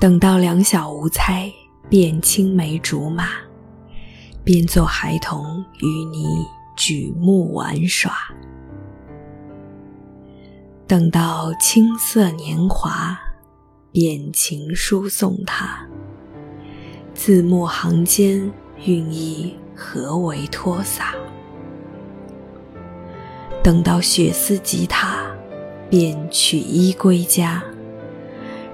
等到两小无猜，便青梅竹马，便作孩童与你举目玩耍。等到青涩年华，便情书送他，字幕行间蕴意何为托洒。等到血丝吉他，便取衣归家。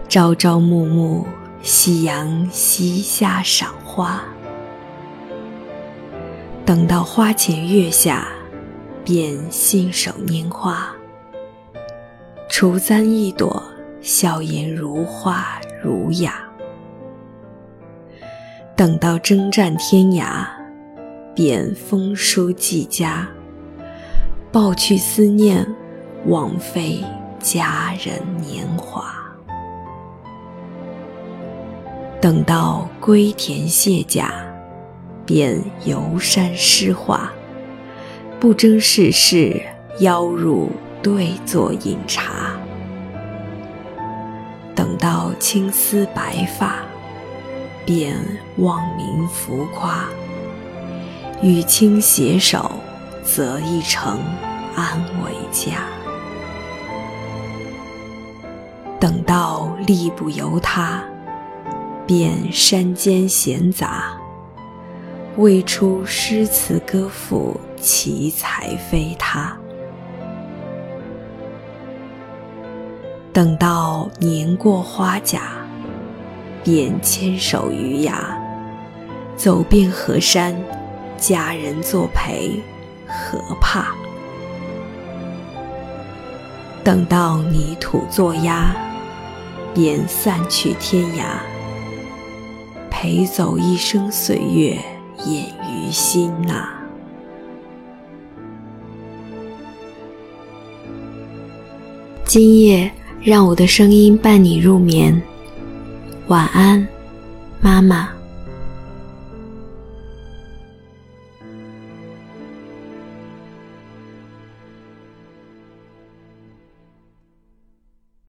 朝朝暮暮，夕阳西下赏花。等到花前月下，便信手拈花。除簪一朵，笑颜如花如雅。等到征战天涯，便风书寄家。抱去思念，枉费佳人年华。等到归田卸甲，便游山诗画，不争世事，邀入对坐饮茶。等到青丝白发，便望名浮夸，与卿携手，择一城安为家。等到力不由他。便山间闲杂，未出诗词歌赋，奇才非他。等到年过花甲，便牵手渔崖，走遍河山，佳人作陪，何怕？等到泥土作鸦，便散去天涯。陪走一生岁月，隐于心呐。今夜让我的声音伴你入眠，晚安，妈妈。